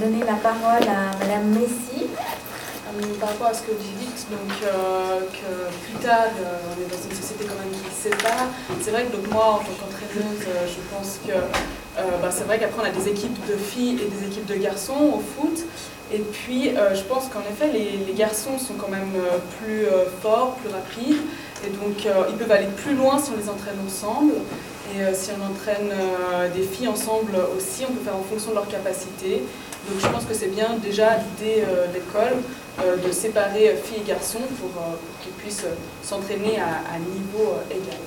donner la parole à Madame Messi. Par rapport à ce que vous dites, donc que plus tard, on est dans une société quand même qui sépare. C'est vrai que donc moi, en tant qu'entraîneuse, je pense que bah, c'est vrai qu'après on a des équipes de filles et des équipes de garçons au foot. Et puis, euh, je pense qu'en effet, les, garçons sont quand même euh, plus euh, forts, plus rapides, et donc ils peuvent aller plus loin si on les entraîne ensemble. Et si on entraîne des filles ensemble aussi, on peut faire en fonction de leurs capacités. Donc je pense que c'est bien déjà l'idée d'école de séparer filles et garçons pour, qu'ils puissent s'entraîner à, à niveau égal.